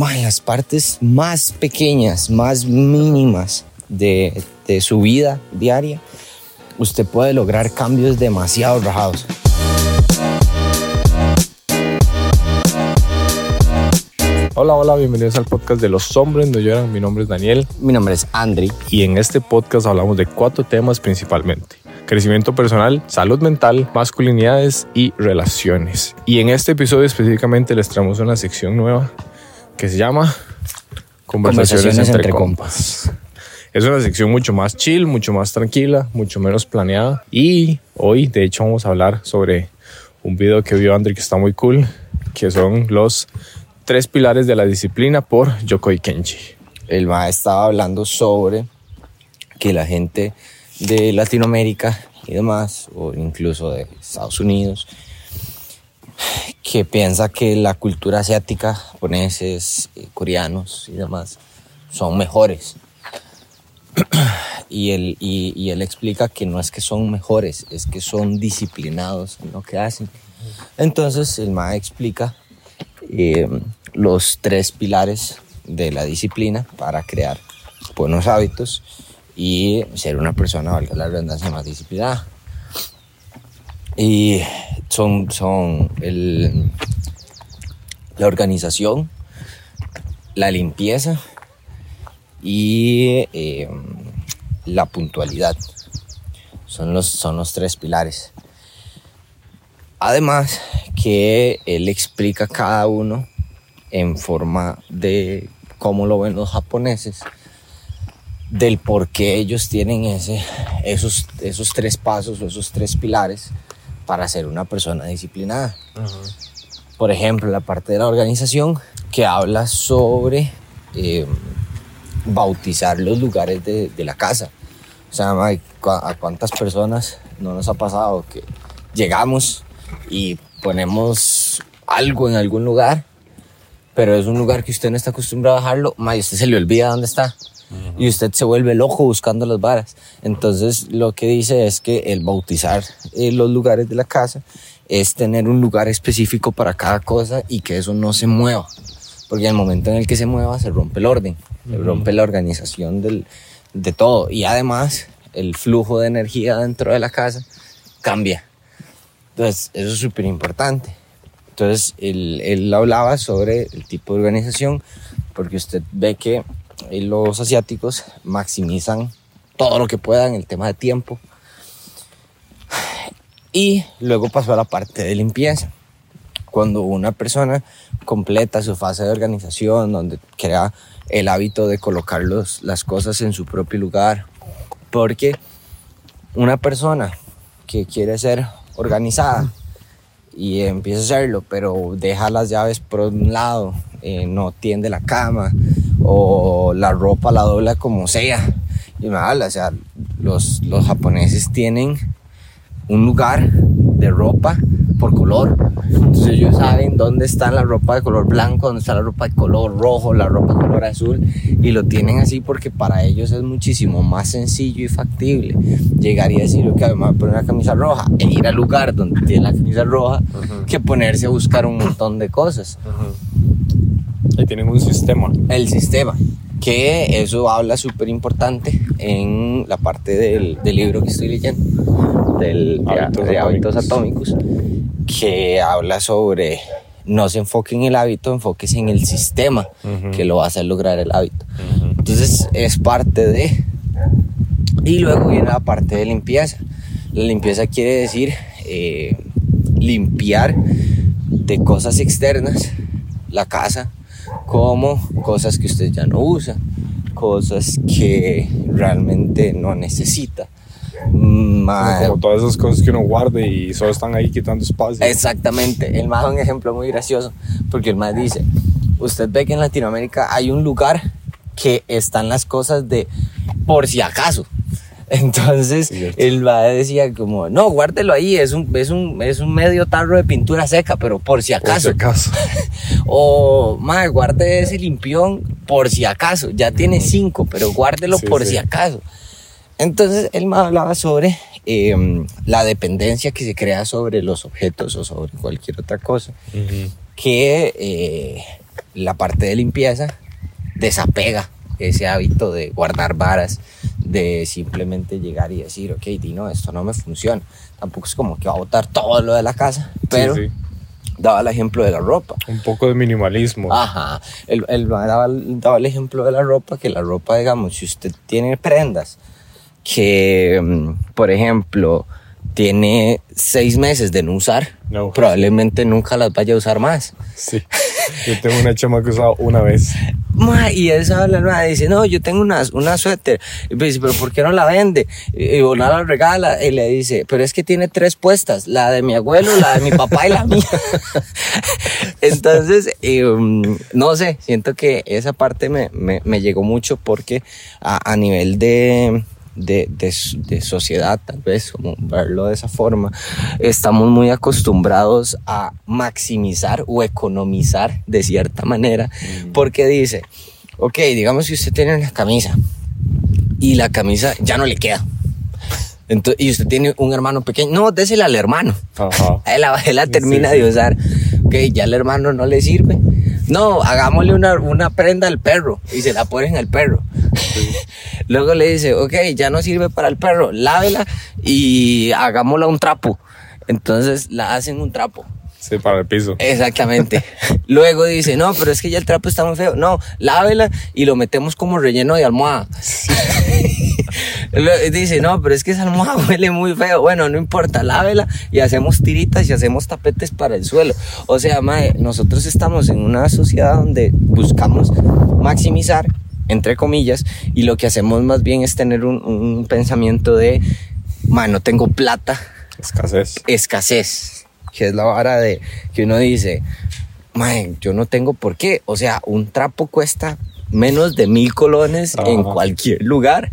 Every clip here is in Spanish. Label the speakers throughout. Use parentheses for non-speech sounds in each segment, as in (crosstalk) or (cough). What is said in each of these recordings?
Speaker 1: ma, en las partes más pequeñas, más mínimas de, de su vida diaria, usted puede lograr cambios demasiado rajados.
Speaker 2: Hola, hola, bienvenidos al podcast de Los Hombres No Lloran. Mi nombre es Daniel
Speaker 1: Mi nombre es Andri.
Speaker 2: y en este podcast hablamos de cuatro temas principalmente. Crecimiento personal, salud mental, masculinidades y relaciones. Y en este episodio específicamente les traemos una sección nueva que se llama Conversaciones,
Speaker 1: Conversaciones
Speaker 2: entre,
Speaker 1: entre
Speaker 2: compas. Es una sección mucho más chill, mucho más tranquila, mucho menos planeada. Y hoy, de hecho, vamos a hablar sobre un video que vio Andri que está muy cool, que son los tres pilares de la disciplina por Yokoi Kenji.
Speaker 1: El ma estaba hablando sobre que la gente de Latinoamérica y demás, o incluso de Estados Unidos, que piensa que la cultura asiática, japoneses, eh, coreanos y demás, son mejores. Y él, y, él explica que no es que son mejores, es que son disciplinados en lo que hacen. Entonces el MA explica eh, los tres pilares de la disciplina para crear buenos hábitos y ser una persona, valga la redundancia, más disciplinada. Y son, son el, la organización, la limpieza y eh, la puntualidad. Son los, son los tres pilares. Además que él explica cada uno en forma de cómo lo ven los japoneses, del por qué ellos tienen ese, esos, esos tres pasos o esos tres pilares para ser una persona disciplinada. Por ejemplo, la parte de la organización que habla sobre eh, bautizar los lugares de, de la casa. O sea, a cuántas personas no nos ha pasado que llegamos y ponemos algo en algún lugar, pero es un lugar que usted no está acostumbrado a dejarlo, ma, y usted se le olvida dónde está. Y usted se vuelve loco buscando las varas. Entonces, lo que dice es que el bautizar eh, los lugares de la casa es tener un lugar específico para cada cosa y que eso no se mueva. Porque en el momento en el que se mueva, se rompe el orden, se rompe la organización del, de todo. Y además, el flujo de energía dentro de la casa cambia. Entonces, eso es súper importante. Entonces, él, él hablaba sobre el tipo de organización, porque usted ve que los asiáticos maximizan todo lo que puedan, el tema de tiempo. Y luego pasó a la parte de limpieza. Cuando una persona completa su fase de organización, donde crea el hábito de colocar los- las cosas en su propio lugar, porque una persona que quiere ser organizada y empieza a hacerlo, pero deja las llaves por un lado, eh, no tiende la cama o la ropa la dobla como sea. Y me habla, o sea, los, los japoneses tienen un lugar de ropa por color. Entonces ellos saben dónde está la ropa de color blanco, dónde está la ropa de color rojo, la ropa de color azul y lo tienen así porque para ellos es muchísimo más sencillo y factible llegar y decir, ok, me voy a poner una camisa roja e ir al lugar donde tiene la camisa roja que ponerse a buscar un montón de cosas.
Speaker 2: Y tienen un sistema.
Speaker 1: El sistema, que eso habla súper importante en la parte del, del libro que estoy leyendo, del, de-
Speaker 2: Hábitos
Speaker 1: de hábitos
Speaker 2: atómicos.
Speaker 1: que habla sobre no se enfoque en el hábito, enfóquese en el sistema que lo va a hacer lograr el hábito. Entonces es parte de... Y luego viene la parte de limpieza. La limpieza quiere decir eh, limpiar de cosas externas la casa, como cosas que usted ya no usa, cosas que realmente no necesita. Ma-
Speaker 2: Como todas esas cosas que uno guarde y solo están ahí quitando espacio.
Speaker 1: Exactamente. El más un ejemplo muy gracioso, porque el más dice, usted ve que en Latinoamérica hay un lugar que están las cosas de por si acaso. (laughs) Entonces, el va decía como, no, guárdelo ahí, es un, es, un, es un medio tarro de pintura seca, pero por si
Speaker 2: Por si
Speaker 1: acaso.
Speaker 2: acaso. (laughs)
Speaker 1: O, madre, guarde ese limpión por si acaso. Ya tiene cinco, pero guárdelo
Speaker 2: Sí,
Speaker 1: por
Speaker 2: sí.
Speaker 1: si acaso. Entonces, él me hablaba sobre eh, la dependencia que se crea sobre los objetos o sobre cualquier otra cosa. Que eh, la parte de limpieza desapega ese hábito de guardar varas, de simplemente llegar y decir, ok, Dino, esto no me funciona. Tampoco es como que va a botar todo lo de la casa, pero
Speaker 2: sí.
Speaker 1: daba el ejemplo de la ropa.
Speaker 2: Un poco de minimalismo.
Speaker 1: Ajá, él, él daba, daba el ejemplo de la ropa, que la ropa, digamos, si usted tiene prendas que, mm, por ejemplo, tiene seis meses de no usar,
Speaker 2: No.
Speaker 1: probablemente nunca las vaya a usar más.
Speaker 2: Sí. Yo tengo una chama que usaba una vez.
Speaker 1: Ma, y esa la nueva dice, no, yo tengo una, una suéter. Y me dice, pero ¿por qué no la vende? Y y una la regala. Y le dice, pero es que tiene tres puestas, la de mi abuelo, la de mi papá y la mía. (laughs) Entonces, um, no sé, siento que esa parte me, me, me llegó mucho porque a, a nivel de, de, de, de sociedad, tal vez, como verlo de esa forma, estamos muy acostumbrados a maximizar o economizar de cierta manera, porque dice, ok, digamos que usted tiene una camisa y la camisa ya no le queda. Entonces, y usted tiene un hermano pequeño, no, désela al hermano.
Speaker 2: Ajá. (laughs)
Speaker 1: Él la, él la termina
Speaker 2: Sí, sí.
Speaker 1: de usar. Ok, ya el hermano no le sirve. No, hagámosle una, una prenda al perro y se la ponen al perro. (laughs) Luego le dice, ok, ya no sirve para el perro, lávela y hagámosla un trapo. Entonces la hacen un trapo.
Speaker 2: Sí, para el piso.
Speaker 1: Exactamente. (laughs) Luego dice, no, pero es que ya el trapo está muy feo. No, lávela y lo metemos como relleno de almohada. (laughs) Dice, no, pero es que esa almohada (laughs) huele muy feo. Bueno, no importa, lávela y hacemos tiritas y hacemos tapetes para el suelo. O sea, mae, nosotros estamos en una sociedad donde buscamos maximizar, entre comillas, y lo que hacemos más bien es tener un, un pensamiento de, mae, no tengo plata,
Speaker 2: Escasez.
Speaker 1: escasez, que es la vara de que uno dice, "Mae, yo no tengo por qué. O sea, un trapo cuesta menos de mil colones en
Speaker 2: Ajá.
Speaker 1: cualquier lugar.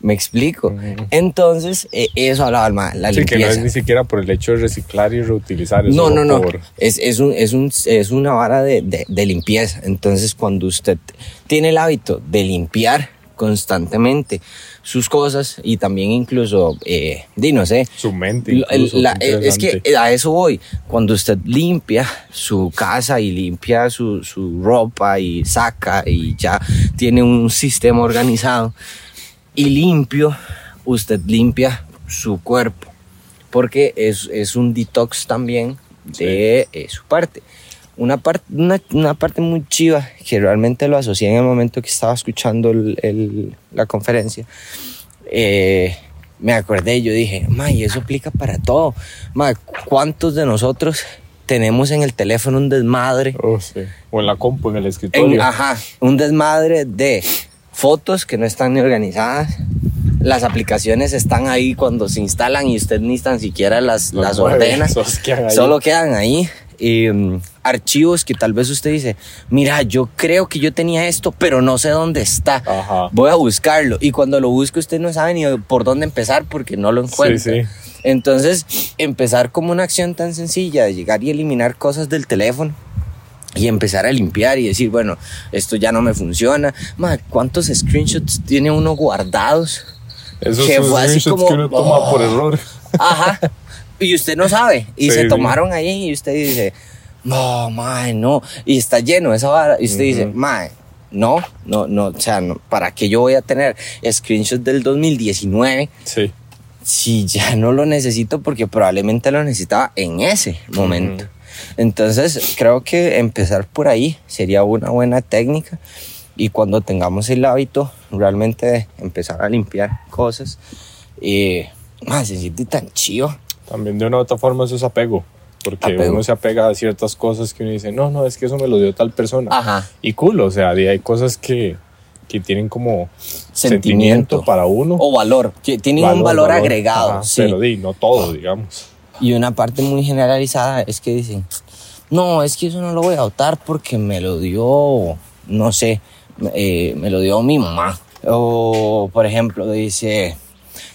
Speaker 1: Me explico.
Speaker 2: Ujú.
Speaker 1: Entonces, eh, eso hablaba el ma- la
Speaker 2: Sí, que no
Speaker 1: limpieza.
Speaker 2: es ni siquiera por el hecho de reciclar y reutilizar. es
Speaker 1: No, no, no.
Speaker 2: por-
Speaker 1: Es, es, un, es, un, es una vara de, de, de limpieza. Entonces, cuando usted tiene el hábito de limpiar constantemente sus cosas y también incluso, eh, di, no sé,
Speaker 2: Su mente. Incluso,
Speaker 1: la- eh, es que a eso voy. Cuando usted limpia su casa y limpia su, su ropa y saca y ya tiene un sistema organizado y limpio, usted limpia su cuerpo. Porque es, es un detox también de eh, su parte. Una, parte una, una parte muy chiva que realmente lo asocié en el momento que estaba escuchando el- el- la conferencia. eh, me acordé y yo dije, ma, y eso aplica para todo. Ma, ¿cuántos de nosotros tenemos en el teléfono un desmadre?
Speaker 2: Oh, sí. O en la compu, en el
Speaker 1: En-
Speaker 2: escritorio.
Speaker 1: ajá, un desmadre de fotos que no están ni organizadas. Las aplicaciones están ahí cuando se instalan y usted ni tan siquiera las, las
Speaker 2: mueve,
Speaker 1: ordena. Solo quedan ahí. Mm, archivos que tal vez usted dice, mira, yo creo que yo tenía esto, pero no sé dónde está.
Speaker 2: Ajá.
Speaker 1: Voy a buscarlo. Y cuando lo busque usted no sabe ni por dónde empezar porque no lo encuentra.
Speaker 2: sí.
Speaker 1: Entonces, empezar como una acción tan sencilla de llegar y eliminar cosas del teléfono y empezar a limpiar y decir, bueno, esto ya no me funciona. ¿cuántos screenshots tiene uno guardados?
Speaker 2: Esos
Speaker 1: que fue así
Speaker 2: screenshots
Speaker 1: como,
Speaker 2: que uno toma
Speaker 1: oh.
Speaker 2: por error.
Speaker 1: Ajá. (laughs) Y usted no sabe. Y
Speaker 2: Sí,
Speaker 1: se
Speaker 2: sí.
Speaker 1: tomaron ahí y usted dice, no, mae, no. Y está lleno esa vara. Y usted dice, mae, no, no, no. O sea, no, ¿para qué yo voy a tener screenshots del 2019
Speaker 2: Sí.
Speaker 1: si ya no lo necesito? Porque probablemente lo necesitaba en ese momento. Entonces, creo que empezar por ahí sería una buena técnica. Y cuando tengamos el hábito realmente de empezar a limpiar cosas, eh, mae, se siente tan chido.
Speaker 2: También de una u otra forma eso es apego. Porque
Speaker 1: Apego.
Speaker 2: uno se apega a ciertas cosas que uno dice, no, no, es que eso me lo dio tal persona.
Speaker 1: Ajá.
Speaker 2: Y cool, o sea, hay cosas que, que tienen como
Speaker 1: Sentimiento.
Speaker 2: sentimiento para uno.
Speaker 1: O valor, que tienen un valor, agregado.
Speaker 2: Ajá,
Speaker 1: sí.
Speaker 2: Pero di, no todo, digamos.
Speaker 1: Y una parte muy generalizada es que dicen, no, es que eso no lo voy a votar porque me lo dio, no sé, eh, me lo dio mi mamá. O, por ejemplo, dice,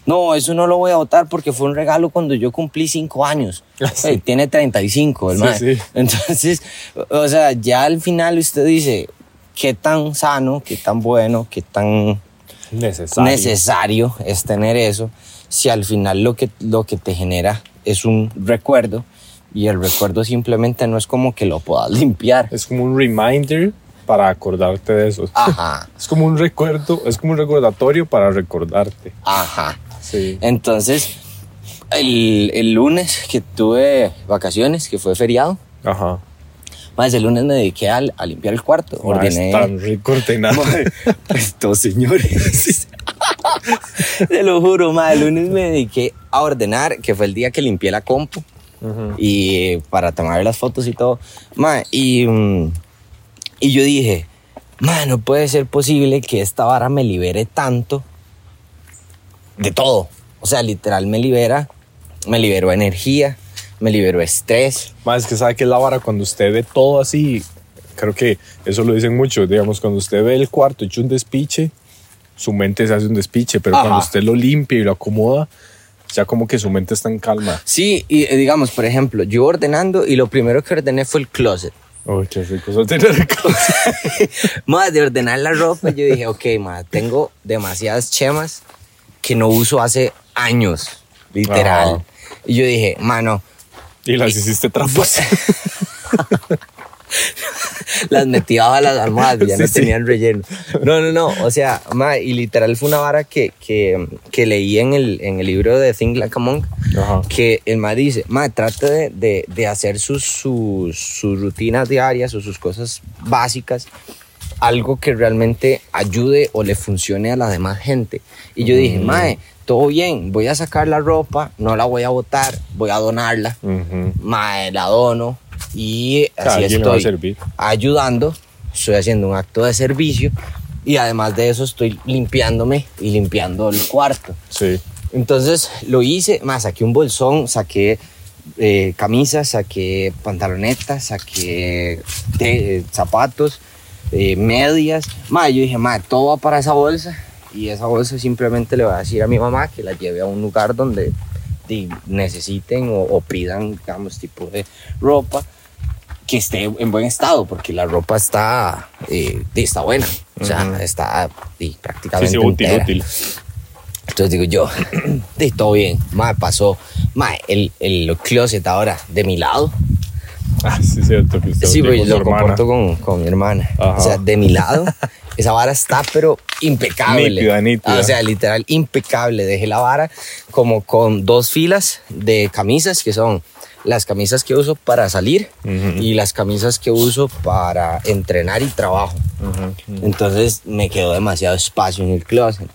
Speaker 1: no, eso no lo voy a votar porque fue un regalo cuando yo cumplí cinco años. (laughs)
Speaker 2: Sí.
Speaker 1: Eh, tiene 35, el
Speaker 2: Sí,
Speaker 1: mae.
Speaker 2: sí. (laughs)
Speaker 1: Entonces, o sea, ya al final usted dice, qué tan sano, qué tan bueno, qué tan
Speaker 2: Necesario.
Speaker 1: necesario es tener eso si al final lo que, lo que te genera es un recuerdo y el recuerdo simplemente no es como que lo puedas limpiar.
Speaker 2: Es como un reminder para acordarte de eso.
Speaker 1: Ajá, (laughs)
Speaker 2: Es como un recuerdo, es como un recordatorio para recordarte.
Speaker 1: ajá.
Speaker 2: Sí.
Speaker 1: Entonces, el, el lunes que tuve vacaciones, que fue feriado,
Speaker 2: Ajá.
Speaker 1: más el lunes me dediqué al- a, limpiar el cuarto.
Speaker 2: Ma,
Speaker 1: Ordené.
Speaker 2: Es tan rico ordenar.
Speaker 1: Estos señores. (laughs) Te lo juro, ma, el lunes me dediqué a ordenar, que fue el día que limpié la compu y para tomar las fotos y todo. Ma, y, mm, y yo dije, ma, no puede ser posible que esta vara me libere tanto de todo. O sea, literal me libera, me liberó energía, me liberó estrés.
Speaker 2: Más que sabe que es la vara cuando usted ve todo así. Creo que eso lo dicen mucho. Digamos, cuando usted ve el cuarto hecho un despiche, su mente se hace un despiche. Pero
Speaker 1: Ajá.
Speaker 2: cuando usted lo limpia y lo acomoda, ya como que su mente está en calma.
Speaker 1: Sí, y eh, digamos, por ejemplo, yo ordenando y lo primero que ordené fue el closet.
Speaker 2: Uy, qué rico eso tener el closet. (laughs)
Speaker 1: Más de ordenar la ropa, yo dije, ok, ma, tengo demasiadas chemas que no uso hace años, literal.
Speaker 2: Ajá.
Speaker 1: Y yo dije, mano,
Speaker 2: Y las hiciste trampas. (laughs)
Speaker 1: las metí abajo de las almohadas, ya
Speaker 2: Sí,
Speaker 1: no
Speaker 2: sí.
Speaker 1: tenían relleno. No, no, no, o sea, ma, y literal fue una vara que, que, que leí en el, en el libro de Think Like a Monk,
Speaker 2: Ajá.
Speaker 1: que el ma dice, ma, trate de, de, de hacer sus, sus, sus rutinas diarias o sus cosas básicas, algo que realmente ayude o le funcione a la demás gente. Y yo dije, mae, todo bien, voy a sacar la ropa, no la voy a botar, voy a donarla,
Speaker 2: Ujú.
Speaker 1: mae, la dono y así estoy
Speaker 2: servir.
Speaker 1: ayudando, estoy haciendo un acto de servicio y además de eso estoy limpiándome y limpiando el cuarto.
Speaker 2: Sí.
Speaker 1: Entonces lo hice, más saqué un bolsón, saqué eh, camisas, saqué pantalonetas, saqué te- eh, zapatos, eh, medias. Más yo dije, más todo va para esa bolsa y esa bolsa simplemente le voy a decir a mi mamá que la lleve a un lugar donde necesiten o, o pidan, digamos, tipo de ropa que esté en buen estado, porque la ropa está, eh, está buena, o sea,
Speaker 2: Ujú.
Speaker 1: está di,
Speaker 2: Sí,
Speaker 1: prácticamente
Speaker 2: sí, útil,
Speaker 1: entera.
Speaker 2: útil.
Speaker 1: Entonces digo yo, (clears throat) de todo bien. Mae, pasó. Mae, el, el closet ahora de mi lado.
Speaker 2: Ah, sí, cierto. Que usted
Speaker 1: Sí, pues lo comporto con, con mi hermana.
Speaker 2: Ajá.
Speaker 1: O sea, de mi lado, (laughs) esa vara está, pero impecable.
Speaker 2: Nítida, nítida.
Speaker 1: O sea, literal, impecable. Dejé la vara como con dos filas de camisas, que son las camisas que uso para salir
Speaker 2: Ujú.
Speaker 1: y las camisas que uso para entrenar y trabajo.
Speaker 2: Ujú.
Speaker 1: Entonces me quedó demasiado espacio en el closet.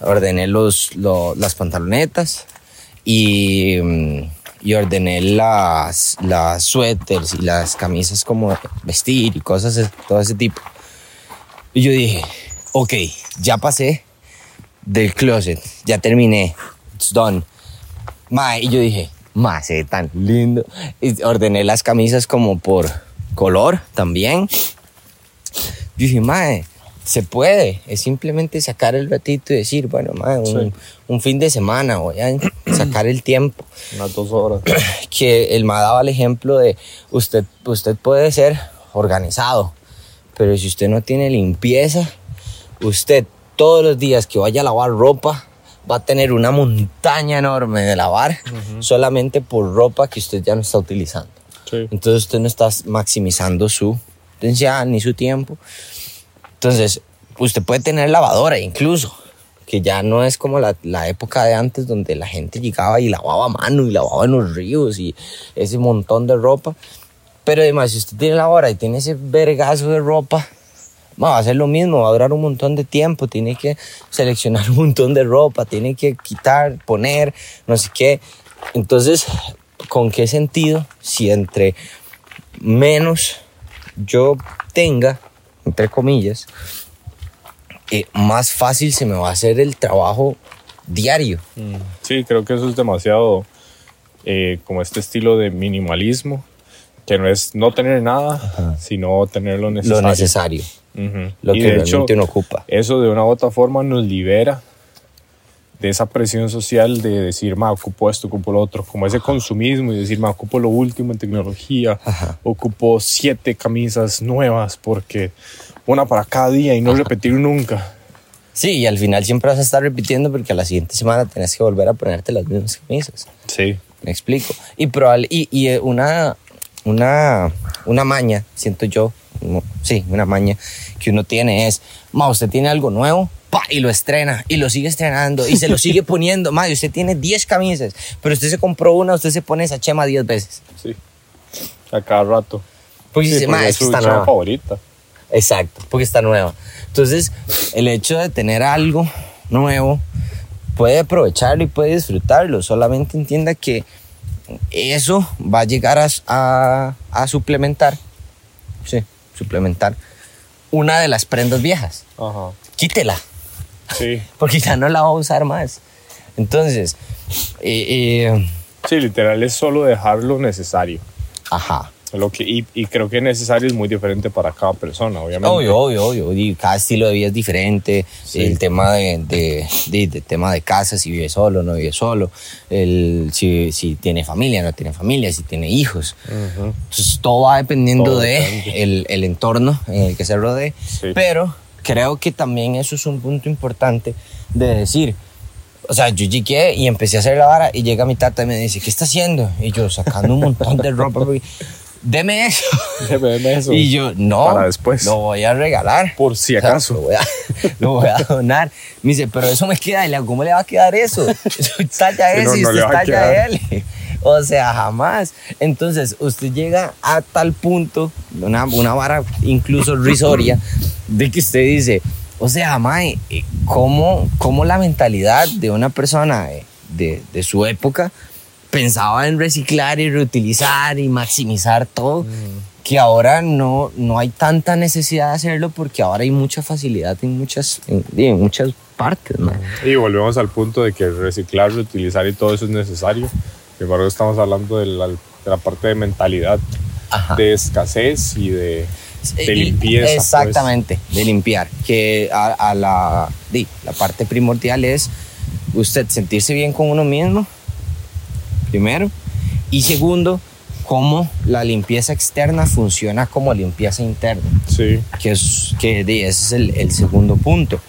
Speaker 1: Ordené los, lo- las pantalonetas y, mm, y ordené las, las suéteres y las camisas como vestir y cosas todo ese tipo. Y yo dije, ok, ya pasé del closet, ya terminé, it's done. Ma, y yo dije, ma, se tan lindo. Y ordené las camisas como por color también. Yo dije, mae, se puede. Es simplemente sacar el ratito y decir, bueno, un,
Speaker 2: Sí.
Speaker 1: un fin de semana voy a (clears throat) sacar el tiempo.
Speaker 2: Unas dos horas. (clears throat)
Speaker 1: Que el ma daba el ejemplo de usted, usted puede ser organizado, pero si usted no tiene limpieza, usted todos los días que vaya a lavar ropa va a tener una montaña enorme de lavar solamente por ropa que usted ya no está utilizando.
Speaker 2: Sí.
Speaker 1: Entonces usted no está maximizando su potencial ni su tiempo. Entonces, usted puede tener lavadora incluso, que ya no es como la, la época de antes donde la gente llegaba y lavaba a mano y lavaba en los ríos y ese montón de ropa. Pero además, si usted tiene lavadora y tiene ese vergazo de ropa, va a ser lo mismo, va a durar un montón de tiempo, tiene que seleccionar (laughs) un montón de ropa, tiene que quitar, poner, no sé qué. Entonces, ¿con qué sentido si entre menos yo tenga, entre comillas, eh, más fácil se me va a hacer el trabajo diario?
Speaker 2: Sí, creo que eso es demasiado eh, como este estilo de minimalismo, que no es no tener nada, sino tener lo necesario.
Speaker 1: Lo necesario, lo
Speaker 2: Y
Speaker 1: que
Speaker 2: de
Speaker 1: realmente
Speaker 2: hecho,
Speaker 1: uno ocupa.
Speaker 2: eso de una u otra forma nos libera de esa presión social de decir, ma, ocupo esto, ocupo lo otro, como ese consumismo y decir, ma, ocupo lo último en tecnología,
Speaker 1: Ajá.
Speaker 2: ocupo siete camisas nuevas porque una para cada día y no repetir nunca.
Speaker 1: Sí, y al final siempre vas a estar repitiendo porque a la siguiente semana tenés que volver a ponerte las mismas camisas.
Speaker 2: Sí,
Speaker 1: Me explico. Y, probable, y, y eh, una, una, una maña, siento yo, no, sí, una maña que uno tiene es, ma, usted tiene algo nuevo, pa, y lo estrena, y lo sigue estrenando, y se lo sigue (laughs) poniendo. Ma, y usted tiene 10 camisas, pero usted se compró una, usted se pone esa chema 10 veces.
Speaker 2: Sí. A cada rato.
Speaker 1: Porque
Speaker 2: Sí,
Speaker 1: dice,
Speaker 2: porque
Speaker 1: ma,
Speaker 2: es su
Speaker 1: está nueva.
Speaker 2: favorita.
Speaker 1: Exacto, porque está nueva. Entonces, el hecho de tener algo nuevo, puede aprovecharlo y puede disfrutarlo. Solamente entienda que eso va a llegar a, a- a suplementar, sí, suplementar una de las prendas viejas.
Speaker 2: Ajá.
Speaker 1: Quítela,
Speaker 2: Sí. (laughs)
Speaker 1: porque ya no la va a usar más. Entonces, eh, eh,
Speaker 2: Sí, literal es solo dejar lo necesario.
Speaker 1: ajá.
Speaker 2: Lo que, y, y creo que necesario es muy diferente para cada persona, obviamente.
Speaker 1: Obvio, obvio, obvio. Y cada estilo de vida es diferente.
Speaker 2: Sí.
Speaker 1: El tema de, de, de- de tema de casa, si vive solo, no vive solo. El, si, si tiene familia, no tiene familia, si tiene hijos.
Speaker 2: Ujú.
Speaker 1: Entonces todo va dependiendo
Speaker 2: Todo
Speaker 1: de el, el entorno en el que se rodee.
Speaker 2: Sí.
Speaker 1: Pero creo que también eso es un punto importante de decir. O sea, yo llegué y empecé a hacer la vara y llega mi tata y me dice, ¿qué está haciendo? Y yo sacando un montón de ropa. Deme eso. (laughs)
Speaker 2: Deme eso.
Speaker 1: Y yo, no,
Speaker 2: Para después.
Speaker 1: lo voy a regalar.
Speaker 2: Por si
Speaker 1: O sea,
Speaker 2: acaso.
Speaker 1: lo, voy a, (laughs) lo voy a donar. Me dice, pero eso me queda. Y le digo, ¿cómo le va a quedar eso? (laughs) Talla S
Speaker 2: no,
Speaker 1: y
Speaker 2: no
Speaker 1: usted
Speaker 2: va a
Speaker 1: talla. L. O sea, jamás. Entonces, usted llega a tal punto, una, una vara incluso risoria, de que usted dice, o sea, mae, eh, ¿cómo, cómo la mentalidad de una persona eh, de, de su época pensaba en reciclar y reutilizar y maximizar todo, que ahora no, no hay tanta necesidad de hacerlo porque ahora hay mucha facilidad en muchas, en, en muchas partes.
Speaker 2: Y volvemos al punto de que reciclar, reutilizar y todo eso es necesario. Sin embargo, estamos hablando de la, de la parte de mentalidad,
Speaker 1: Ajá.
Speaker 2: de escasez y de, de limpieza. pues.
Speaker 1: Exactamente, de limpiar. Que a, a la, di, la parte primordial es usted sentirse bien con uno mismo, primero. Y segundo, cómo la limpieza externa funciona como limpieza interna.
Speaker 2: Pues. Sí,
Speaker 1: que, es, que di, ese es el, el segundo punto.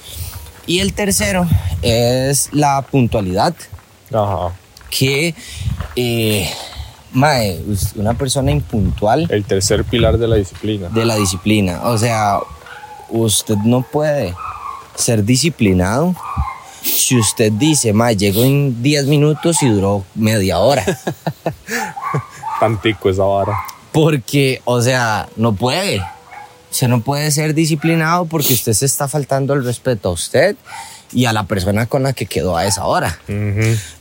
Speaker 1: Y el tercero es la puntualidad,
Speaker 2: ajá.
Speaker 1: Que eh, mae, una persona impuntual
Speaker 2: El tercer pilar de la disciplina.
Speaker 1: de la disciplina. O sea, usted no puede ser disciplinado si usted dice, mae, llego en 10 minutos y duró media hora. (laughs)
Speaker 2: Tantico esa vara.
Speaker 1: Porque, o sea, no puede. Usted no puede ser disciplinado porque usted se está faltando el respeto a usted y a la persona con la que quedó a esa hora.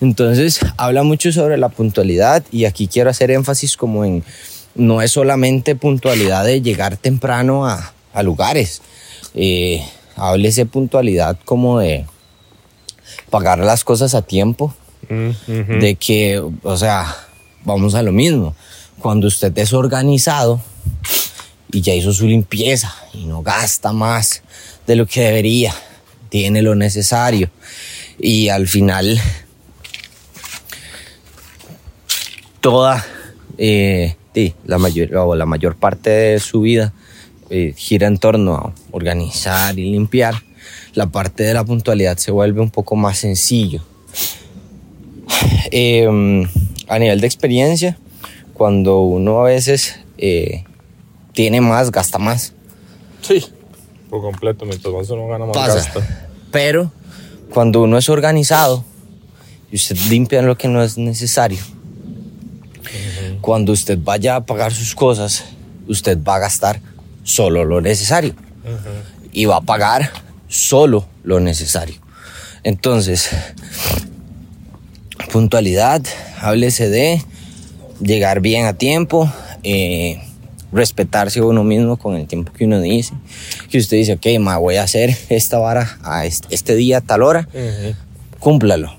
Speaker 1: Entonces, habla mucho sobre la puntualidad y aquí quiero hacer énfasis como en, no es solamente puntualidad de llegar temprano a, a lugares, eh, háblese puntualidad como de pagar las cosas a tiempo, de que, o sea, vamos a lo mismo. Cuando usted es organizado y ya hizo su limpieza y no gasta más de lo que debería, tiene lo necesario y al final toda eh, sí, la mayor o la mayor parte de su vida eh, gira en torno a organizar y limpiar, la parte de la puntualidad se vuelve un poco más sencillo. Eh, a nivel de experiencia, cuando uno a veces eh, tiene más, gasta más.
Speaker 2: Sí. Por completo, mientras uno gana, más
Speaker 1: Pasa.
Speaker 2: gasta.
Speaker 1: Pero cuando uno es organizado y usted limpia lo que no es necesario, cuando usted vaya a pagar sus cosas, usted va a gastar solo lo necesario y va a pagar solo lo necesario. Entonces, puntualidad, háblese de llegar bien a tiempo, eh, respetarse uno mismo con el tiempo que uno dice. Que usted dice, ok, ma, voy a hacer esta vara a este, este día, a tal hora,
Speaker 2: Ujú.
Speaker 1: cúmplalo.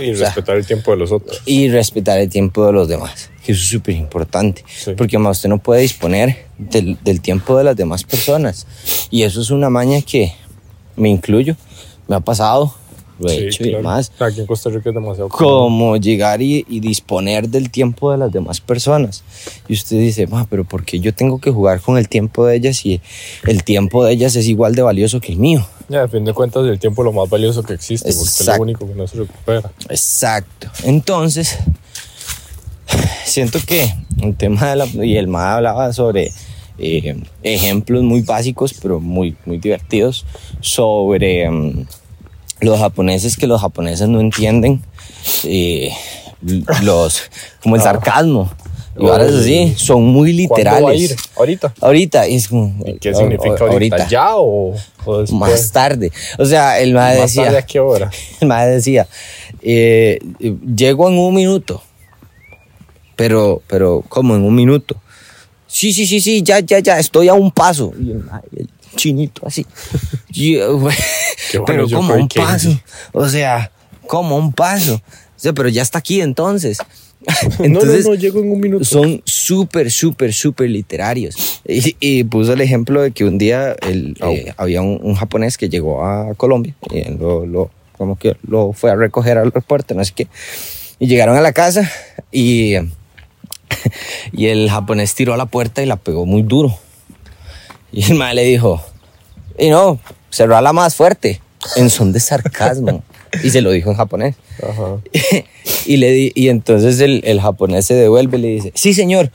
Speaker 2: Y
Speaker 1: O sea,
Speaker 2: respetar el tiempo de los otros.
Speaker 1: y respetar el tiempo de los demás, que eso es súper importante,
Speaker 2: Sí.
Speaker 1: porque más usted no puede disponer del, del tiempo de las demás personas. Y eso es una maña que me incluyo, me ha pasado, lo he
Speaker 2: Sí,
Speaker 1: hecho y
Speaker 2: claro.
Speaker 1: demás.
Speaker 2: Aquí en Costa Rica es demasiado.
Speaker 1: Como llegar y, y disponer del tiempo de las demás personas. Y usted dice, "Ma, pero ¿por qué yo tengo que jugar con el tiempo de ellas si el tiempo de ellas es igual de valioso que el mío?
Speaker 2: Ya, a fin de cuentas, el tiempo es lo más valioso que existe, porque es lo
Speaker 1: Exacto.
Speaker 2: único que no se recupera.
Speaker 1: Exacto. Entonces, siento que el tema de la, y el MAD hablaba sobre eh, ejemplos muy básicos, pero muy, muy divertidos, sobre mm, los japoneses que los japoneses no entienden, eh, los, como el
Speaker 2: Ah.
Speaker 1: sarcasmo. Y ahora es así, son muy
Speaker 2: ¿Cuándo va a ir?
Speaker 1: literales.
Speaker 2: Ahorita.
Speaker 1: Ahorita, es como,
Speaker 2: ¿Y qué significa
Speaker 1: o-
Speaker 2: ahorita? ¿Ya o, o?
Speaker 1: Más tarde. O sea, el
Speaker 2: ¿Más
Speaker 1: decía,
Speaker 2: tarde a qué hora? (laughs)
Speaker 1: el mae decía, eh, llego en un minuto. Pero, pero, ¿cómo en un minuto? Sí, sí, sí, sí, ya, ya, ya, estoy a un paso. Y el chinito así. (laughs) Eh,
Speaker 2: bueno,
Speaker 1: pero
Speaker 2: yo
Speaker 1: como un paso. O sea, como un paso. O sea, pero ya está aquí entonces. (laughs) (laughs) Entonces,
Speaker 2: no, no, llego en un minuto.
Speaker 1: son súper, súper, súper literarios. Y, y puso el ejemplo de que un día el,
Speaker 2: Au.
Speaker 1: eh, había un, un japonés que llegó a Colombia, y él lo, lo- como que lo fue a recoger al aeropuerto, no sé qué. Y llegaron a la casa y, y el japonés tiró a la puerta y la pegó muy duro. Y el mae le dijo, y no, cerrala más fuerte, en son de sarcasmo. Y se lo dijo en japonés.
Speaker 2: Ajá. (laughs)
Speaker 1: y, le di- y entonces el, el japonés se devuelve y le dice, sí, señor.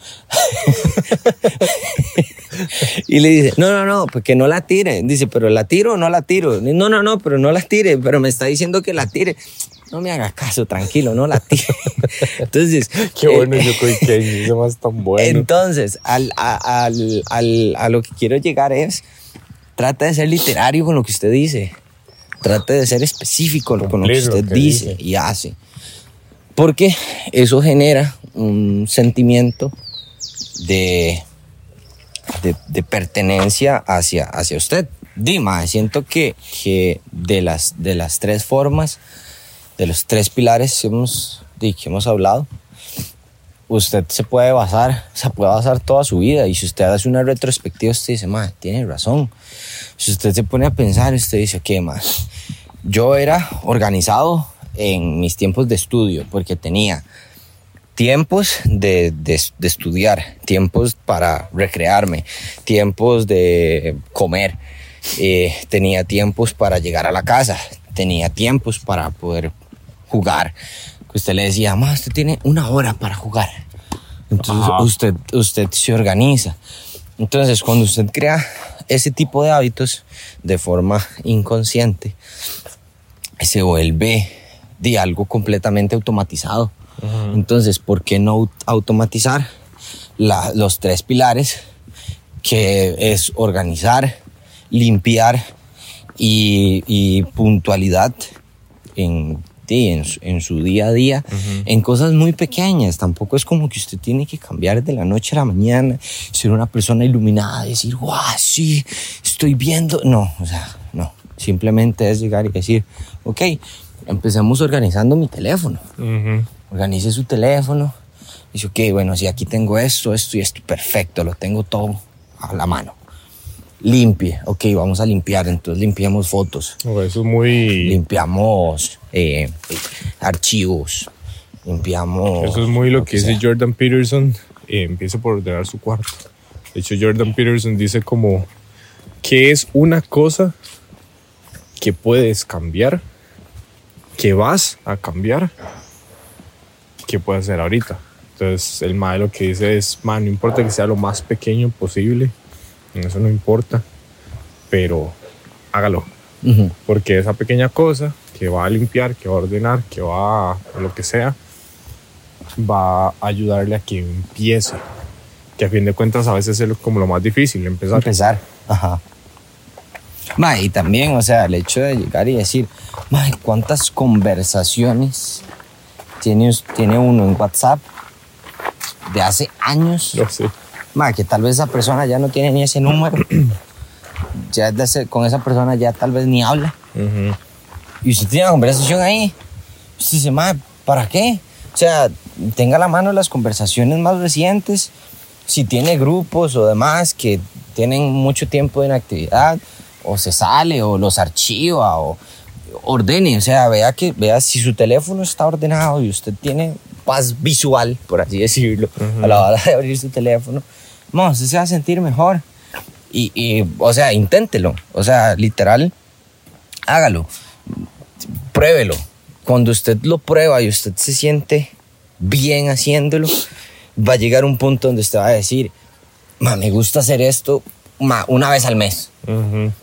Speaker 1: (laughs) y le dice, no, no, no, pues que no la tire. Dice, pero la tiro o no la tiro. No, no, no, pero no la tire, pero me está diciendo que la tire. No me haga caso, tranquilo, no la tire. (laughs) entonces,
Speaker 2: Qué
Speaker 1: eh,
Speaker 2: bueno, yo creo que ese más tan bueno.
Speaker 1: entonces, al, al- al- a lo que quiero llegar es, trata de ser literario con lo que usted dice. Trate de ser específico con lo que
Speaker 2: lo
Speaker 1: usted
Speaker 2: que
Speaker 1: dice,
Speaker 2: dice.
Speaker 1: y hace. Porque eso genera un sentimiento de, de, de pertenencia hacia, hacia usted. Dima, siento que, que de, las, de las tres formas, de los tres pilares que hemos, de que hemos hablado, usted se puede basar, se puede basar toda su vida. Y si usted hace una retrospectiva, usted dice, ma, tiene razón. Si usted se pone a pensar, usted dice, ¿qué más? Yo era organizado en mis tiempos de estudio porque tenía tiempos de, de- de estudiar, tiempos para recrearme, tiempos de comer, eh, tenía tiempos para llegar a la casa, tenía tiempos para poder jugar. Usted le decía, más usted tiene una hora para jugar. Entonces
Speaker 2: Ajá.
Speaker 1: usted, usted se organiza. Entonces cuando usted crea ese tipo de hábitos de forma inconsciente, se vuelve de algo completamente automatizado. Entonces, ¿por qué no au- automatizar la- los tres pilares que es organizar, limpiar y, y puntualidad en, en, su- en su día a día, en cosas muy pequeñas. Tampoco es como que usted tiene que cambiar de la noche a la mañana, ser una persona iluminada, decir, guau, sí, estoy viendo. No, o sea, no. Simplemente es llegar y decir, ok, empecemos organizando mi teléfono organice su teléfono. Dice, ok, bueno, si aquí tengo esto, esto y esto, perfecto, lo tengo todo a la mano. Limpie, ok, vamos a limpiar, entonces limpiamos fotos,
Speaker 2: Eso es muy...
Speaker 1: limpiamos eh, archivos, limpiamos...
Speaker 2: Eso es muy lo que dice
Speaker 1: sea.
Speaker 2: Jordan Peterson. eh, empieza por ordenar su cuarto. De hecho, Jordan Peterson dice como que es una cosa que puedes cambiar, que vas a cambiar, que puedes hacer ahorita. Entonces, el mae lo que dice es, man, no importa que sea lo más pequeño posible, eso no importa, pero hágalo. Porque esa pequeña cosa que va a limpiar, que va a ordenar, que va a lo que sea, va a ayudarle a que empiece. Que a fin de cuentas a veces es como lo más difícil, empezar.
Speaker 1: Empezar. Ajá. Ma, y también, o sea, el hecho de llegar y decir, ma, ¿cuántas conversaciones tiene, tiene uno en WhatsApp de hace años?
Speaker 2: No sé.
Speaker 1: Ma, que tal vez esa persona ya no tiene ni ese número. (clears throat) ya ese- con esa persona ya tal vez ni habla.
Speaker 2: Ujú.
Speaker 1: Y usted tiene una conversación ahí. Usted dice, ma, ¿para qué? O sea, tenga a la mano las conversaciones más recientes. Si tiene grupos o demás que tienen mucho tiempo de inactividad, o se sale, o los archiva, o ordene. O sea, vea, que, vea si su teléfono está ordenado y usted tiene paz visual, por así decirlo, a la hora de abrir su teléfono. No, usted se va a sentir mejor. Y, y, o sea, inténtelo. O sea, literal, hágalo pruébelo. Cuando usted lo prueba y usted se siente bien haciéndolo, va a llegar un punto donde usted va a decir, ma, me gusta hacer esto ma, una vez al mes.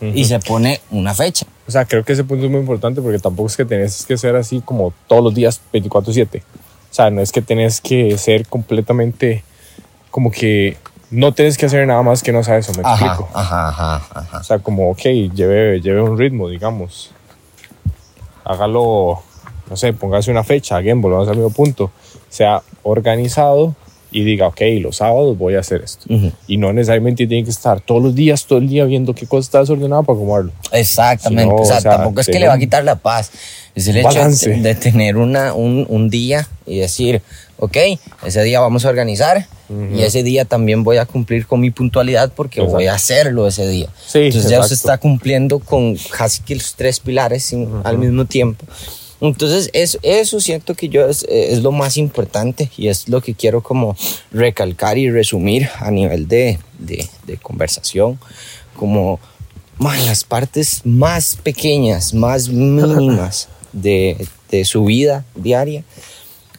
Speaker 1: Y se pone una fecha.
Speaker 2: O sea, creo que ese punto es muy importante porque tampoco es que tenés que ser así como todos los días 24/7. O sea, no es que tenés que ser completamente como que no tenés que hacer nada más que no sabes eso, me
Speaker 1: Ajá,
Speaker 2: explico.
Speaker 1: ajá, ajá, ajá.
Speaker 2: O sea, como, ok, lleve, lleve un ritmo, digamos. Hágalo, no sé, póngase una fecha, again, volvamos al mismo punto. Sea organizado y diga, ok, los sábados voy a hacer esto. Y no necesariamente tiene que estar todos los días, todo el día viendo qué cosa está desordenada para acomodarlo.
Speaker 1: Exactamente.
Speaker 2: Si no,
Speaker 1: o sea,
Speaker 2: o sea,
Speaker 1: tampoco es que le va a quitar la paz. Es el hecho
Speaker 2: balance.
Speaker 1: de, de tener una, un, un día y decir, ok, ese día vamos a organizar y ese día también voy a cumplir con mi puntualidad porque
Speaker 2: Exacto.
Speaker 1: voy a hacerlo ese día.
Speaker 2: Sí,
Speaker 1: Entonces ya usted
Speaker 2: exacto.
Speaker 1: está cumpliendo con casi que los tres pilares sin- al mismo tiempo. Entonces, es, eso siento que yo es, es lo más importante y es lo que quiero como recalcar y resumir a nivel de, de, de conversación, como man, las partes más pequeñas, más mínimas (laughs) de, de su vida diaria,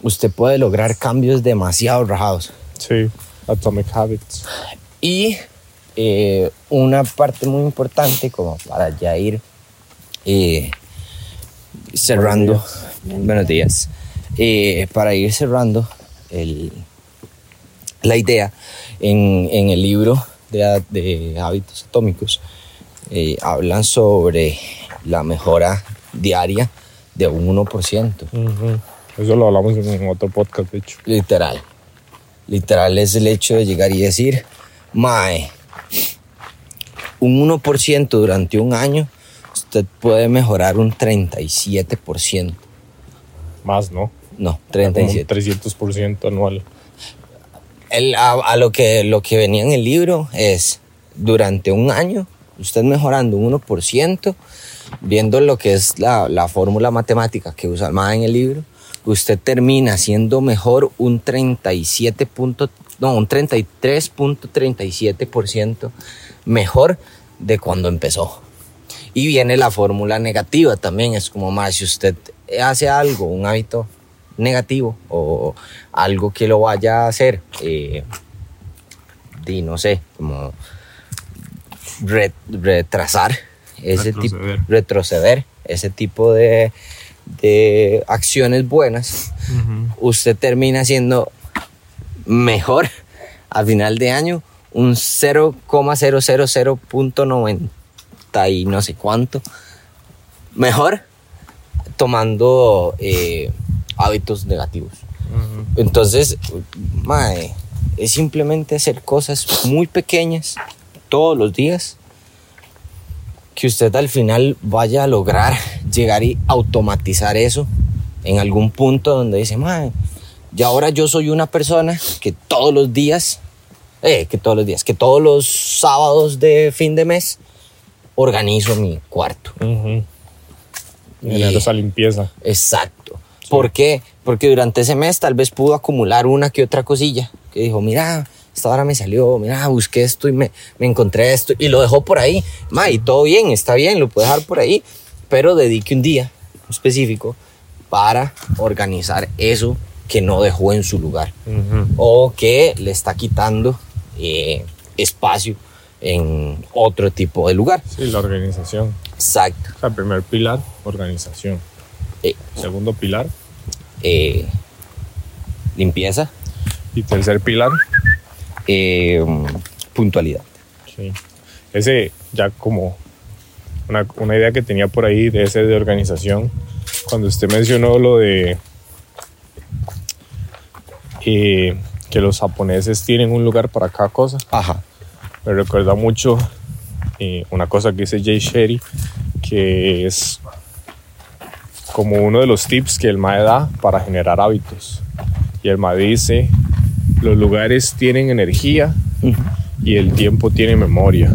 Speaker 1: usted puede lograr cambios demasiado rajados.
Speaker 2: Sí, Atomic Habits.
Speaker 1: Y eh, una parte muy importante, como para ya ir eh, cerrando, buenos días, Eh, para ir cerrando el- la idea, en, en el libro de, de hábitos atómicos, hablan sobre la mejora diaria de un 1%.
Speaker 2: Ujú. Eso lo hablamos en otro podcast, de hecho.
Speaker 1: Literal. Literal es el hecho de llegar y decir, Mae, un 1% durante un año, usted puede mejorar un 37%.
Speaker 2: Más, ¿no?
Speaker 1: No,
Speaker 2: Como un
Speaker 1: 37.
Speaker 2: 300% anual.
Speaker 1: El- a, a lo, que, lo que venía en el libro es, durante un año, usted mejorando un 1%, viendo lo que es la, la fórmula matemática que usa MAE en el libro, usted termina siendo mejor un 37 punto- no, un 33.37% mejor de cuando empezó. Y viene la fórmula negativa también, es como más, si usted hace algo, un hábito negativo o algo que lo vaya a hacer, eh, di, no sé, como re- retrasar ese tipo,
Speaker 2: Retroceder.
Speaker 1: retroceder ese tipo de, de acciones buenas, usted termina siendo mejor a final de año un 0,000.90 y no sé cuánto mejor tomando eh, hábitos negativos. Entonces, mae, es simplemente hacer cosas muy pequeñas todos los días que usted al final vaya a lograr llegar y automatizar eso en algún punto donde dice, mae, y ahora yo soy una persona que todos los días, eh, que todos los días, que todos los sábados de fin de mes organizo mi cuarto. Y-
Speaker 2: Generar esa limpieza.
Speaker 1: Exacto. ¿Por qué? Porque durante ese mes tal vez pudo acumular una que otra cosilla. Que dijo, mira, esta hora me salió, mira, busqué esto y me, me encontré esto. Y lo dejó por ahí. Ma, y todo bien, está bien, lo puede dejar por ahí. Pero dedique un día específico para organizar eso que no dejó en su lugar. O que le está quitando eh, espacio en otro tipo de lugar.
Speaker 2: Sí, la organización.
Speaker 1: Exacto.
Speaker 2: O sea, primer pilar, organización.
Speaker 1: Eh,
Speaker 2: Segundo pilar.
Speaker 1: eh, limpieza.
Speaker 2: Y tercer pilar,
Speaker 1: eh, puntualidad.
Speaker 2: sí. Ese ya como una, una idea que tenía por ahí de ese de organización. Cuando usted mencionó lo de eh, que los japoneses tienen un lugar para cada cosa,
Speaker 1: Ajá.
Speaker 2: me recuerda mucho eh, una cosa que dice Jay Sherry, que es como uno de los tips que el MAE da para generar hábitos. Y el MAE dice, los lugares tienen energía y el tiempo tiene memoria.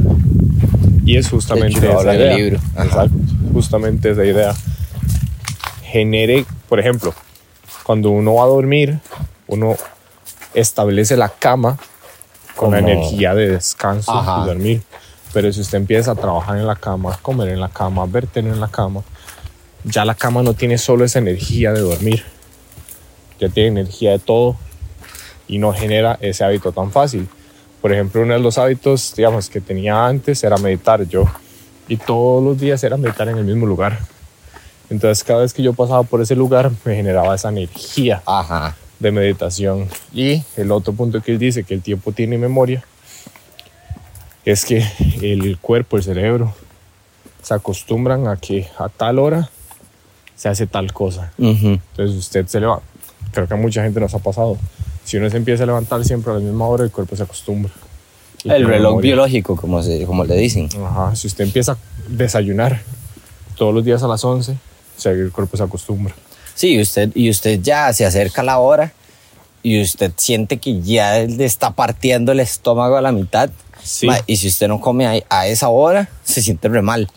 Speaker 2: Y es justamente
Speaker 1: hecho,
Speaker 2: esa idea.
Speaker 1: libro. Ajá.
Speaker 2: Exacto, justamente esa idea. Genere, por ejemplo, cuando uno va a dormir, uno establece la cama con la energía de descanso
Speaker 1: Ajá.
Speaker 2: y dormir. Pero si usted empieza a trabajar en la cama, comer en la cama, ver tele en la cama, ya la cama no tiene solo esa energía de dormir. Ya tiene energía de todo y no genera ese hábito tan fácil. Por ejemplo, uno de los hábitos, digamos, que tenía antes era meditar yo y todos los días era meditar en el mismo lugar. Entonces, cada vez que yo pasaba por ese lugar, me generaba esa energía
Speaker 1: Ajá.
Speaker 2: de meditación. Y el otro punto que él dice, que el tiempo tiene memoria, es que el cuerpo, el cerebro, se acostumbran a que a tal hora se hace tal cosa.
Speaker 1: Ujú.
Speaker 2: Entonces usted se levanta. Creo que a mucha gente nos ha pasado. Si uno se empieza a levantar siempre a la misma hora, el cuerpo se acostumbra.
Speaker 1: El reloj
Speaker 2: memoria.
Speaker 1: biológico, como, se, como le dicen.
Speaker 2: Ajá. Si usted empieza a desayunar todos los días a las 11, o sea, el cuerpo se acostumbra.
Speaker 1: Sí, usted, y usted ya se acerca a la hora y usted siente que ya le está partiendo el estómago a la mitad.
Speaker 2: Sí.
Speaker 1: Y si usted no come a, a esa hora, se siente re mal.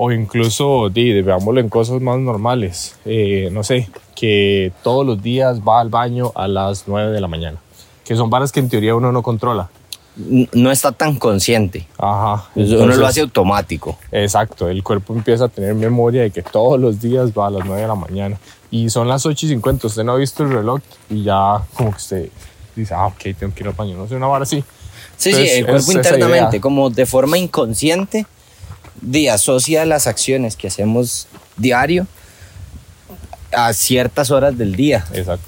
Speaker 2: O incluso, veámoslo en cosas más normales. Eh, no sé, que todos los días va al baño a las 9 de la mañana. Que son varas que en teoría uno no controla.
Speaker 1: No está tan consciente.
Speaker 2: Ajá.
Speaker 1: Uno
Speaker 2: Entonces,
Speaker 1: lo hace automático.
Speaker 2: Exacto, el cuerpo empieza a tener memoria de que todos los días va a las 9 de la mañana. Y son las 8 y 50, usted no ha visto el reloj y ya como que usted dice, ah, ok, tengo que ir al baño. No sé, una vara así.
Speaker 1: Sí,
Speaker 2: Entonces,
Speaker 1: sí, el cuerpo internamente, como de forma inconsciente, de asocia las acciones que hacemos diario a ciertas horas del día.
Speaker 2: Exacto.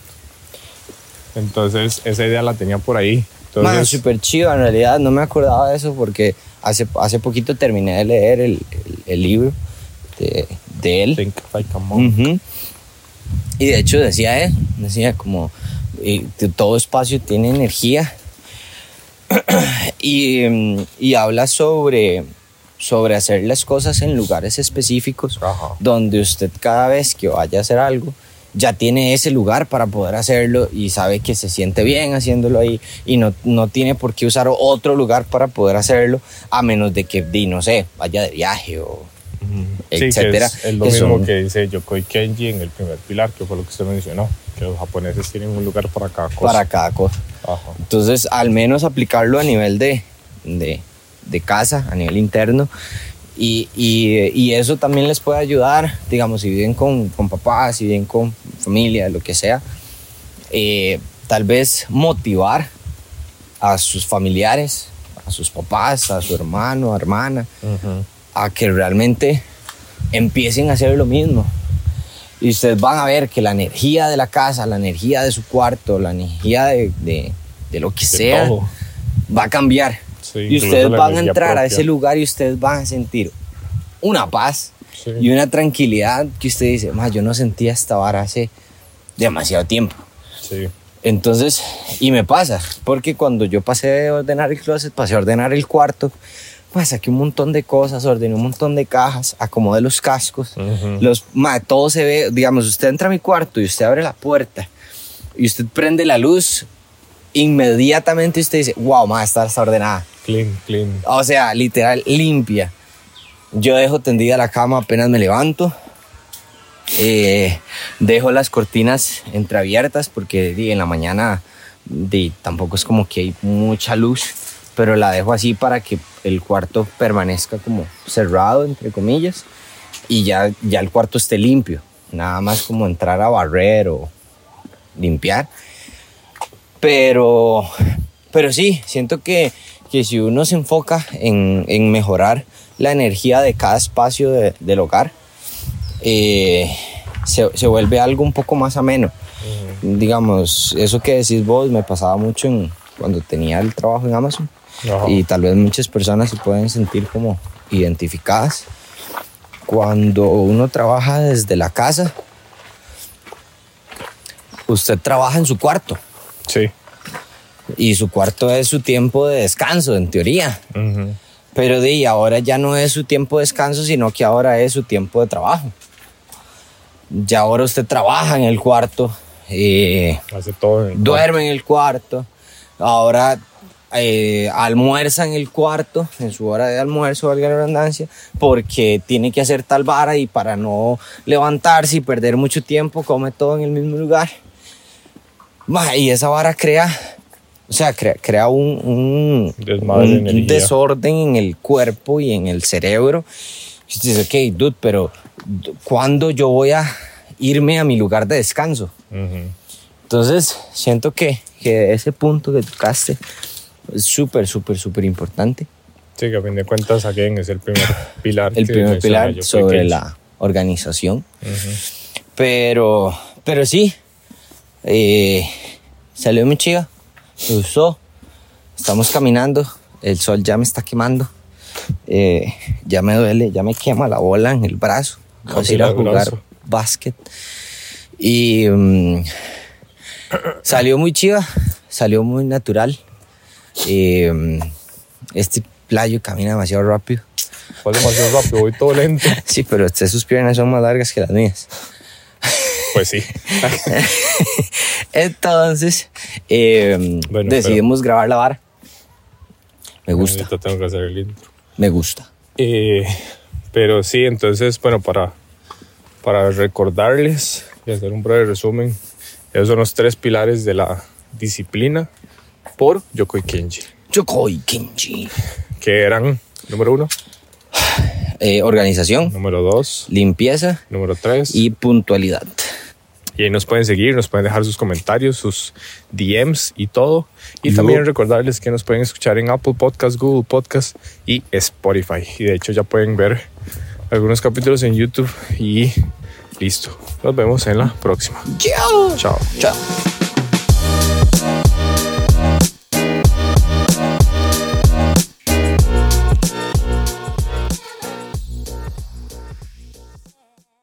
Speaker 2: Entonces, esa idea la tenía por ahí. Entonces,
Speaker 1: súper chido, en realidad no me acordaba de eso porque hace, hace poquito terminé de leer el, el- el libro de, de él.
Speaker 2: think like a monk.
Speaker 1: Ujú. Y de hecho decía él, decía como eh, todo espacio tiene energía (clears throat) y, y habla sobre, sobre hacer las cosas en lugares específicos
Speaker 2: Ajá.
Speaker 1: donde usted cada vez que vaya a hacer algo ya tiene ese lugar para poder hacerlo y sabe que se siente bien haciéndolo ahí y no, no tiene por qué usar otro lugar para poder hacerlo a menos de que, di, no sé, vaya de viaje o
Speaker 2: Sí, que
Speaker 1: etcétera,
Speaker 2: es, es lo
Speaker 1: que
Speaker 2: mismo
Speaker 1: son-
Speaker 2: que dice Yokoi Kenji en el primer pilar, que fue lo que usted mencionó, que los japoneses tienen un lugar para cada cosa.
Speaker 1: para cada cosa.
Speaker 2: Ajá.
Speaker 1: Entonces, al menos aplicarlo a nivel de, de, de casa, a nivel interno. Y, y, y eso también les puede ayudar, digamos, si viven con, con papás, si viven con familia, lo que sea, eh, tal vez motivar a sus familiares, a sus papás, a su hermano, hermana,
Speaker 2: Ujú.
Speaker 1: a que realmente empiecen a hacer lo mismo. Y ustedes van a ver que la energía de la casa, la energía de su cuarto, la energía de, de- de lo que
Speaker 2: De
Speaker 1: sea,
Speaker 2: todo.
Speaker 1: va a cambiar.
Speaker 2: Sí,
Speaker 1: y ustedes van a entrar a ese lugar y ustedes van a sentir una paz
Speaker 2: Sí.
Speaker 1: y una tranquilidad que usted dice, "Ma, yo no sentía esta vara hace demasiado tiempo.
Speaker 2: Sí.
Speaker 1: Entonces, y me pasa, porque cuando yo pasé de ordenar el closet, pasé a ordenar el cuarto, pues saqué un montón de cosas, ordené un montón de cajas, acomodé los cascos, los, ma, todo se ve, digamos, usted entra a mi cuarto y usted abre la puerta y usted prende la luz, inmediatamente usted dice, wow, ma, esta está ordenada.
Speaker 2: Clean, clean.
Speaker 1: O sea, literal, limpia. Yo dejo tendida la cama apenas me levanto. Eh, dejo las cortinas entreabiertas porque en la mañana di, tampoco es como que hay mucha luz, pero la dejo así para que el cuarto permanezca como cerrado, entre comillas, y ya, ya el cuarto esté limpio. Nada más como entrar a barrer o limpiar. Pero, pero sí, siento que, que si uno se enfoca en, en mejorar la energía de cada espacio de- del hogar, eh, se, se vuelve algo un poco más ameno. Digamos, eso que decís vos me pasaba mucho en, cuando tenía el trabajo en Amazon y tal vez muchas personas se pueden sentir como identificadas. Cuando uno trabaja desde la casa, usted trabaja en su cuarto
Speaker 2: Sí.
Speaker 1: y su cuarto es su tiempo de descanso, en teoría. Pero de ahora ya no es su tiempo de descanso, sino que ahora es su tiempo de trabajo. Ya ahora usted trabaja en el cuarto, eh,
Speaker 2: Hace todo. en el
Speaker 1: duerme en el cuarto, ahora eh, almuerza en el cuarto, en su hora de almuerzo, valga la redundancia, porque tiene que hacer tal vara y para no levantarse y perder mucho tiempo, come todo en el mismo lugar. Ma, Y esa vara crea, o sea, crea, crea un, un-
Speaker 2: de
Speaker 1: desorden en el cuerpo y en el cerebro. Y usted dice, ok, dude, pero ¿cuándo yo voy a irme a mi lugar de descanso? Entonces, siento que, que ese punto que tocaste es súper, súper, súper importante.
Speaker 2: Sí, que a fin de cuentas, again, es el primer (laughs) pilar.
Speaker 1: El primer pilar sobre la organización. Pero, pero sí, eh, salió muy chiva, me gustó. Estamos caminando, el sol ya me está quemando, eh, ya me duele, ya me quema la bola en el brazo. Vamos a ir a jugar básquet. Y mm, salió muy chiva, salió muy natural. Eh, este playo camina demasiado rápido.
Speaker 2: Fue demasiado rápido, voy todo lento. (laughs)
Speaker 1: Sí, pero usted, sus piernas son más largas que las mías.
Speaker 2: Pues sí. (laughs)
Speaker 1: Entonces, eh,
Speaker 2: Bueno,
Speaker 1: decidimos grabar la vara. Me gusta,
Speaker 2: Ahorita tengo que hacer el intro.
Speaker 1: me gusta.
Speaker 2: Eh, pero sí, entonces, bueno, para, para recordarles y hacer un breve resumen, esos son los tres pilares de la disciplina por Yokoi Kenji,
Speaker 1: Yokoi Kenji.
Speaker 2: que eran número uno,
Speaker 1: Eh, organización,
Speaker 2: número dos,
Speaker 1: limpieza
Speaker 2: número tres.
Speaker 1: y puntualidad.
Speaker 2: Y ahí nos pueden seguir, nos pueden dejar sus comentarios, sus DMs y todo. Y
Speaker 1: Yo-
Speaker 2: también recordarles que nos pueden escuchar en Apple Podcast, Google Podcast y Spotify. Y de hecho ya pueden ver algunos capítulos en YouTube y listo. Nos vemos en la próxima.
Speaker 1: Chao.
Speaker 2: Chao.
Speaker 1: Chao.